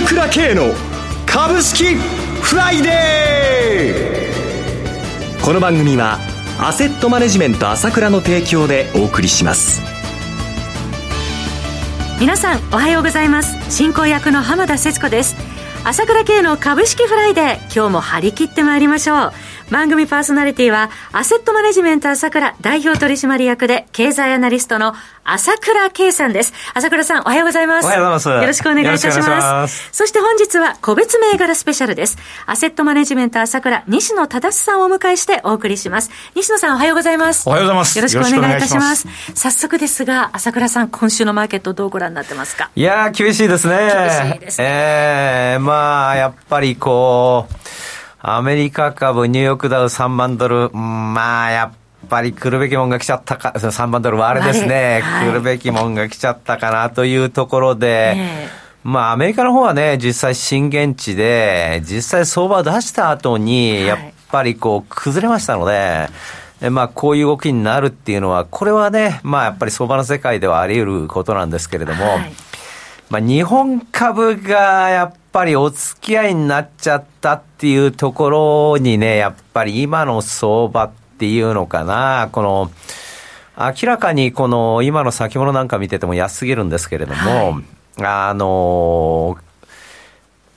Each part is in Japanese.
朝倉慶の株式フライデー。この番組はアセットマネジメント朝倉の提供でお送りします。皆さんおはようございます。進行役の浜田節子です。朝倉慶の株式フライデー今日も張り切ってまいりましょう。番組パーソナリティは、アセットマネジメント朝倉代表取締役で、経済アナリストの朝倉圭さんです。朝倉さん、おはようございます。おはようございます。よろしくお願いいたします。ますそして本日は、個別銘柄スペシャルです。アセットマネジメント朝倉、西野忠さんをお迎えしてお送りします。西野さん、おはようございます。おはようございます。よろしくお願いいたします。早速ですが、朝倉さん、今週のマーケットどうご覧になってますか？いやー、厳しいですね。厳しいですね。ええー、まあ、やっぱりこう、アメリカ株、ニューヨークダウ3万ドル、まあ、やっぱり来るべきもんが来ちゃったか、3万ドルはあれですね、はい、来るべきもんが来ちゃったかなというところで、まあ、アメリカの方はね、実際震源地で、実際相場を出した後に、やっぱりこう、崩れましたので、まあ、こういう動きになるっていうのは、これはね、まあ、やっぱり相場の世界ではあり得ることなんですけれども、はいまあ、日本株がやっぱりお付き合いになっちゃったっていうところにね、やっぱり今の相場っていうのかな、この、明らかにこの今の先物なんか見てても安すぎるんですけれども、はい、あの、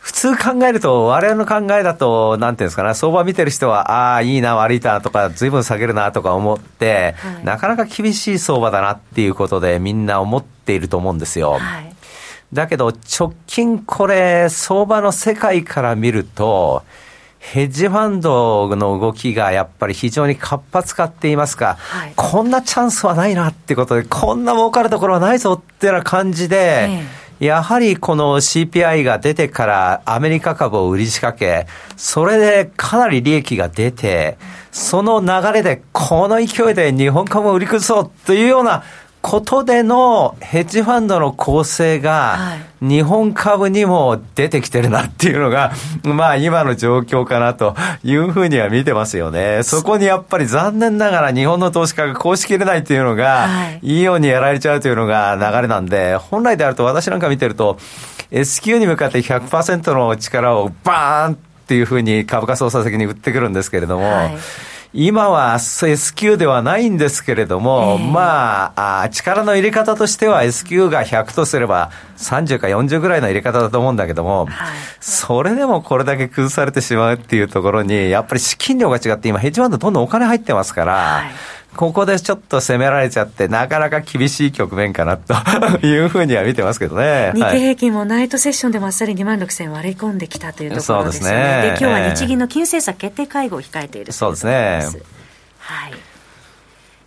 普通考えると、我々の考えだと、なんていうんですかね、相場見てる人は、ああ、いいな、悪いなとか、ずいぶん下げるなとか思って、はい、なかなか厳しい相場だなっていうことで、みんな思っていると思うんですよ。はいだけど直近これ相場の世界から見ると、ヘッジファンドの動きがやっぱり非常に活発化って言いますか、はい、こんなチャンスはないなってことで、こんな儲かるところはないぞってな感じで、ええ、やはりこの CPI が出てからアメリカ株を売り仕掛け、それでかなり利益が出て、その流れでこの勢いで日本株を売り崩そうというようなことでのヘッジファンドの構成が、日本株にも出てきてるなっていうのが、まあ今の状況かなというふうには見てますよね。そこにやっぱり残念ながら日本の投資家がこうしきれないっていうのが、いいようにやられちゃうというのが流れなんで、本来であると私なんか見てると、S q に向かって100%の力をバーンっていうふうに株価操作席に売ってくるんですけれども、はい今は S q ではないんですけれども、えー、まあ力の入れ方としては S q が100とすれば30か40ぐらいの入れ方だと思うんだけども、はい、それでもこれだけ崩されてしまうっていうところに、やっぱり資金量が違って、今ヘッジファンドどんどんお金入ってますから、はいここでちょっと攻められちゃって、なかなか厳しい局面かなと いうふうには見てますけどね。日経平均もナイトセッションでもあっさり2万6000割り込んできたというところですね。で、ね、今日は日銀の金融政策決定会合を控えているそうですね。はい。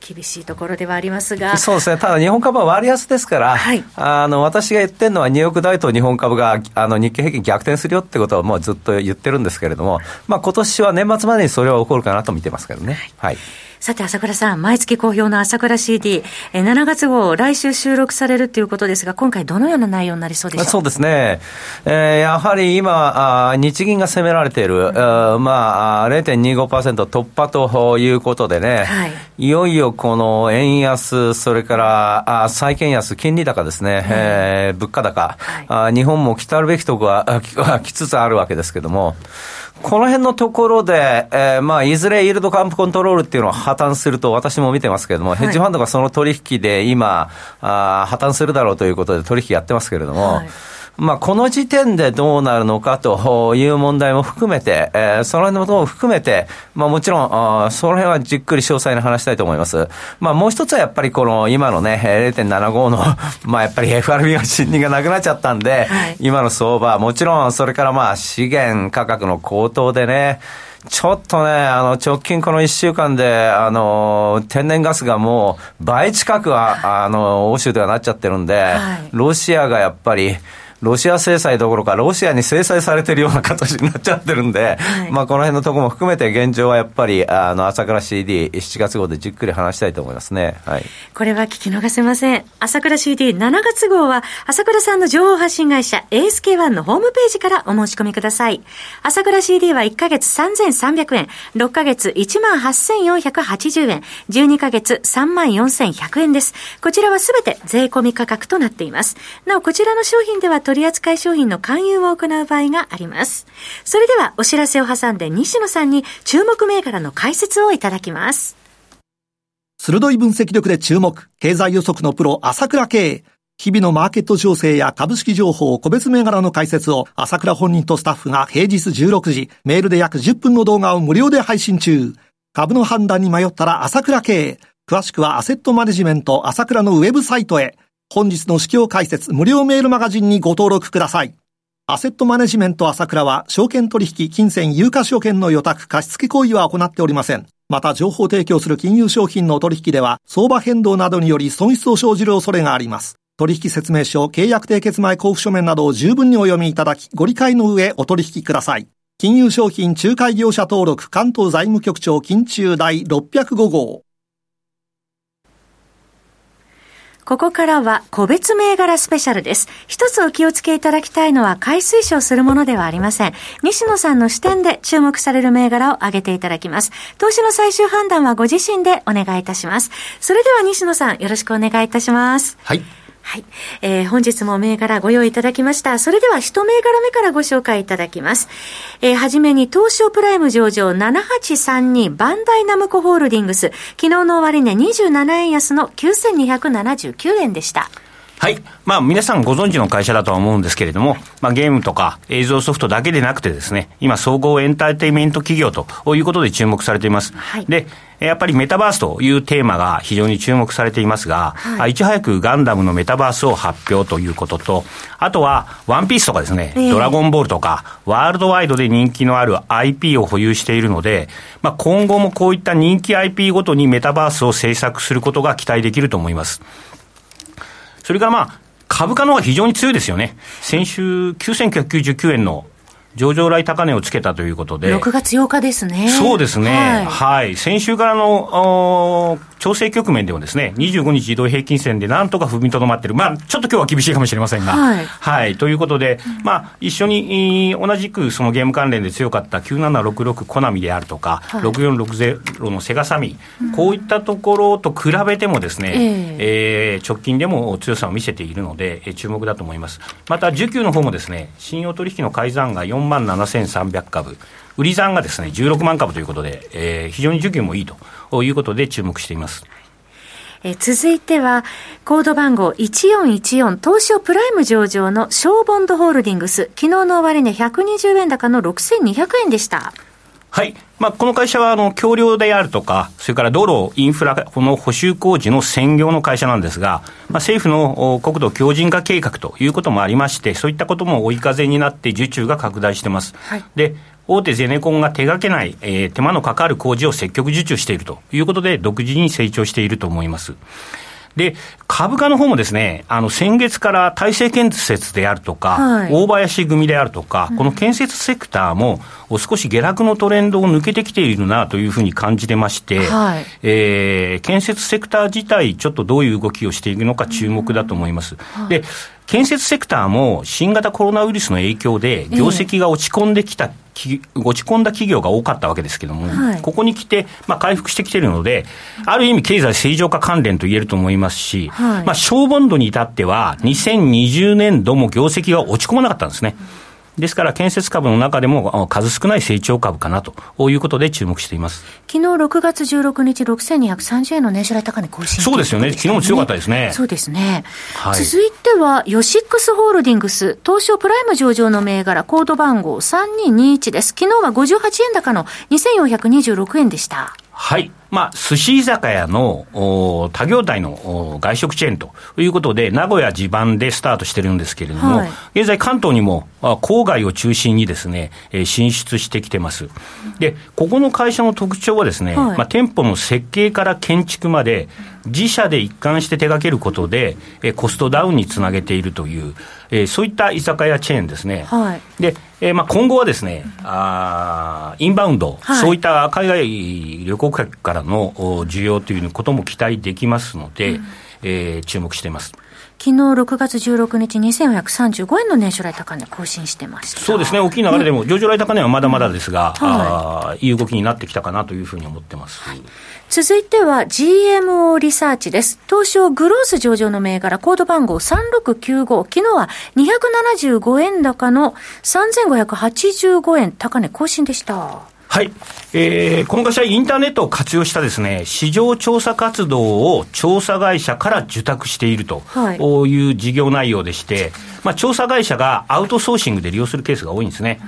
厳しいところではありますが。そうですね。ただ日本株は割安ですから、はい、あの、私が言ってるのはニューヨーク大と日本株が、あの、日経平均逆転するよってことはもうずっと言ってるんですけれども、まあ今年は年末までにそれは起こるかなと見てますけどね。はい、はいさて、朝倉さん、毎月好評の朝倉 CD、え7月号、来週収録されるということですが、今回、どのような内容になりそうでしょうそうですね、えー、やはり今、あ日銀が攻められている、うん、まあ、0.25%突破ということでね、はい、いよいよこの円安、それからあ債券安、金利高ですね、うん、えー、物価高、はい、あ、日本も来たるべきとこは来つつあるわけですけども、この辺のところで、えー、まあ、いずれイールドカンプコントロールっていうのは破綻すると私も見てますけれども、はい、ヘッジファンドがその取引で今、あ破綻するだろうということで取引やってますけれども、はいまあ、この時点でどうなるのかという問題も含めて、えー、その辺のことも含めて、まあ、もちろん、あその辺はじっくり詳細に話したいと思います。まあ、もう一つはやっぱりこの今のね、0.75の、まあ、やっぱり FRB の信任がなくなっちゃったんで、はい、今の相場、もちろんそれからまあ、資源価格の高騰でね、ちょっとね、あの、直近この1週間で、あの、天然ガスがもう倍近くは、あの、欧州ではなっちゃってるんで、はい、ロシアがやっぱり、ロシア制裁どころか、ロシアに制裁されてるような形になっちゃってるんで、はい、まあこの辺のところも含めて現状はやっぱり、あの、朝倉 CD、7月号でじっくり話したいと思いますね。はい。これは聞き逃せません。朝倉 CD7 月号は、朝倉さんの情報発信会社 ASK1 のホームページからお申し込みください。朝倉 CD は1ヶ月3300円、6ヶ月18,480円、12ヶ月34,100円です。こちらはすべて税込み価格となっています。なお、こちらの商品では取扱い商品の勧誘を行う場合があります。それではお知らせを挟んで西野さんに注目銘柄の解説をいただきます。鋭い分析力で注目、経済予測のプロ、朝倉慶。日々のマーケット情勢や株式情報、個別銘柄の解説を朝倉本人とスタッフが平日16時、メールで約10分の動画を無料で配信中。株の判断に迷ったら朝倉慶。詳しくはアセットマネジメント朝倉のウェブサイトへ。本日の市況解説無料メールマガジンにご登録ください。アセットマネジメント朝倉は、証券取引、金銭、有価証券の予託、貸付行為は行っておりません。また、情報提供する金融商品の取引では、相場変動などにより損失を生じる恐れがあります。取引説明書、契約締結前交付書面などを十分にお読みいただき、ご理解の上お取引ください。金融商品仲介業者登録関東財務局長金中第605号。ここからは個別銘柄スペシャルです。一つお気をつけいただきたいのは買い推奨するものではありません。西野さんの視点で注目される銘柄を挙げていただきます。投資の最終判断はご自身でお願いいたします。それでは西野さんよろしくお願いいたします。はい。はい。えー、本日も銘柄ご用意いただきました。それでは一銘柄目からご紹介いただきます。えー、はじめに東証プライム上場7832バンダイナムコホールディングス。昨日の終値27円安の9279円でした。はい。まあ、皆さんご存知の会社だとは思うんですけれども、まあ、ゲームとか映像ソフトだけでなくてですね、今、総合エンターテイメント企業ということで注目されています。はい、で、やっぱりメタバースというテーマが非常に注目されていますが、はい、いち早くガンダムのメタバースを発表ということと、あとは、ワンピースとかですね、えー、ドラゴンボールとか、ワールドワイドで人気のある IP を保有しているので、まあ、今後もこういった人気 IP ごとにメタバースを制作することが期待できると思います。それからまあ、株価の方が非常に強いですよね。先週9999円の上場来高値をつけたということで。6月8日ですね。そうですね。はい。はい、先週からの、調整局面でもですね、25日移動平均線でなんとか踏みとどまってる。まあ、ちょっと今日は厳しいかもしれませんが。はい。はい。ということで、まあ、一緒に、同じくそのゲーム関連で強かった9766コナミであるとか、はい、6460のセガサミ、うん、こういったところと比べてもですね、えー、えー、直近でも強さを見せているので、注目だと思います。また、需給の方もですね、信用取引の改ざんが4 4万7300株、売り算がですね16万株ということで、えー、非常に需給もいいということで注目しています。え続いては、コード番号1414東証プライム上場のショーボンドホールディングス、昨日の終値120円高の6200円でした。はい。まあ、この会社は、あの、橋梁であるとか、それから道路、インフラ、この補修工事の専業の会社なんですが、まあ、政府の国土強靭化計画ということもありまして、そういったことも追い風になって受注が拡大してます。はい、で、大手ゼネコンが手がけない、えー、手間のかかる工事を積極受注しているということで、独自に成長していると思います。で、株価の方もですね、あの、先月から大成建設であるとか、はい、大林組であるとか、この建設セクターも、少し下落のトレンドを抜けてきているなというふうに感じてまして、はい、えー、建設セクター自体、ちょっとどういう動きをしていくのか注目だと思います。はい、で建設セクターも新型コロナウイルスの影響で業績が落ち込んできた、えー、落ち込んだ企業が多かったわけですけれども、はい、ここに来て、まあ、回復してきているので、ある意味経済正常化関連と言えると思いますし、はい、まあ、小ボンドに至っては、2020年度も業績が落ち込まなかったんですね。ですから、建設株の中でも数少ない成長株かなということで注目しています昨日6月16日、6230円の年初来高値更新、そうですよね、昨日も強かったですね。そうですね、はい、続いては、ヨシックスホールディングス、東証プライム上場の銘柄、コード番号3221です。昨日は58円高の2426円でした。はい。まあ、寿司居酒屋の他業態の外食チェーンということで、名古屋地盤でスタートしてるんですけれども、はい、現在関東にも郊外を中心にですね、進出してきてます。で、ここの会社の特徴はですね、はい、まあ、店舗の設計から建築まで、自社で一貫して手掛けることで、コストダウンにつなげているという、えー、そういった居酒屋チェーンですね。はい、で、えーまあ、今後はですね、あインバウンド、はい、そういった海外旅行客からの需要ということも期待できますので、うん、えー、注目しています。昨日6月16日2435円の年初来高値更新してました。そうですね、大きい流れでも、上場来高値はまだまだですが、うん。はい、いい動きになってきたかなというふうに思ってます。はい続いては GMO リサーチです。東証グロース上場の銘柄、コード番号3695。昨日は275円高の3585円高値更新でした。はい。えー、この会社はインターネットを活用したですね、市場調査活動を調査会社から受託しているという事業内容でして、まあ、調査会社がアウトソーシングで利用するケースが多いんですね。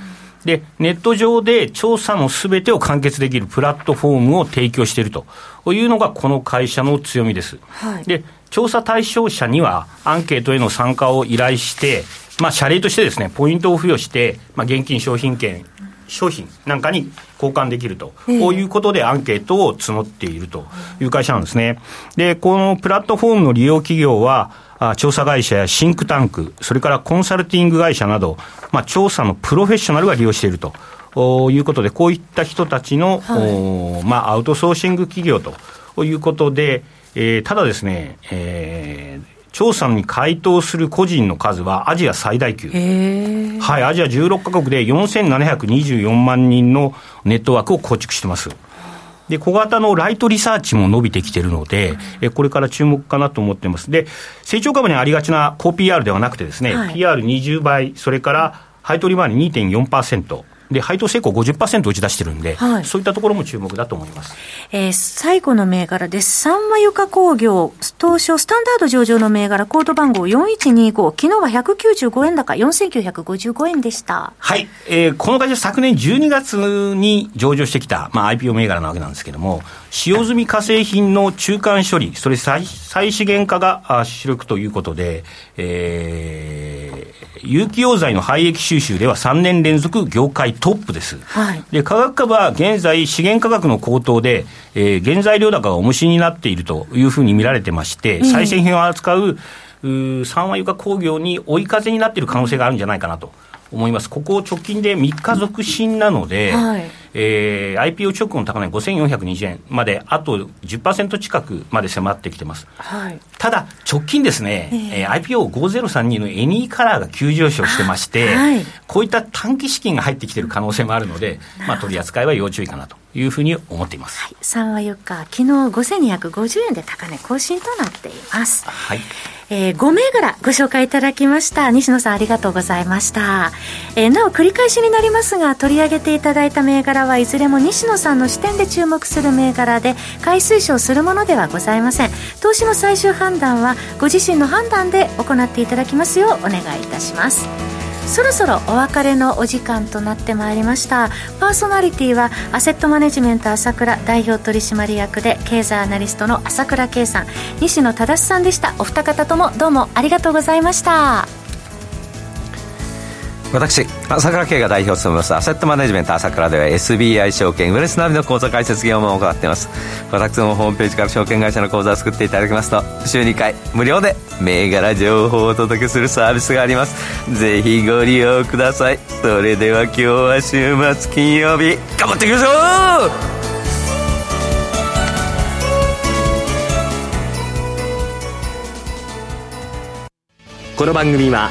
で、ネット上で調査のすべてを完結できるプラットフォームを提供しているというのがこの会社の強みです。はい、で、調査対象者にはアンケートへの参加を依頼して、まあ、謝礼としてですね、ポイントを付与して、まあ、現金商品券、商品なんかに交換できると、こういうことでアンケートを募っているという会社なんですね。で、このプラットフォームの利用企業は、調査会社やシンクタンク、それからコンサルティング会社など、まあ、調査のプロフェッショナルが利用しているということで、こういった人たちの、はい、まあ、アウトソーシング企業ということで、えー、ただですね、えー、調査に回答する個人の数はアジア最大級。はい、アジア16カ国で4724万人のネットワークを構築してます。で、小型のライトリサーチも伸びてきてるので、えこれから注目かなと思ってます。で、成長株にありがちな高 PR ではなくてですね、はい、PR20 倍、それから配当利回り2.4%、で、配当成功50%打ち出してるんで、はい、そういったところも注目だと思います。えー、最後の銘柄です。三和床工業、東証スタンダード上場の銘柄、コード番号4125、昨日は195円高、4955円でした。はい。えー、この会社昨年12月に上場してきた、まあ IPO 銘柄なわけなんですけども、使用済み化成品の中間処理、それ再再資源化が主力ということで、えー、有機溶剤の廃液収集では3年連続業界トップです。はい、で、化学株は現在資源価格の高騰で、えー、原材料高が重しになっているというふうに見られてまして、再生品を扱う、う三和床工業に追い風になっている可能性があるんじゃないかなと。思います。ここ直近で3日続伸なので、はい、えー、IPO 直後の高値5420円まで、あと10%近くまで迫ってきてます。はい、ただ、直近ですね、えー、IPO5032 のエニーカラーが急上昇してまして、はい、こういった短期資金が入ってきている可能性もあるので、まあ、取り扱いは要注意かなというふうに思っています。はい、3は4日、昨日5250円で高値更新となっています。はい。えー、5銘柄ご紹介いただきました。西野さんありがとうございました。えー、なお繰り返しになりますが、取り上げていただいた銘柄はいずれも西野さんの視点で注目する銘柄で、買い推奨するものではございません。投資の最終判断はご自身の判断で行っていただきますようお願いいたします。そろそろお別れのお時間となってまいりました。パーソナリティはアセットマネジメント朝倉代表取締役で経済アナリストの朝倉圭さん。西野忠さんでした。お二方ともどうもありがとうございました。私朝倉慶が代表を務めますアセットマネジメント朝倉では SBI 証券ウェルスナビの口座開設業務を行っています。私のホームページから証券会社の口座を作っていただきますと週2回無料で銘柄情報をお届けするサービスがあります。ぜひご利用ください。それでは今日は週末金曜日頑張っていきましょうこの番組は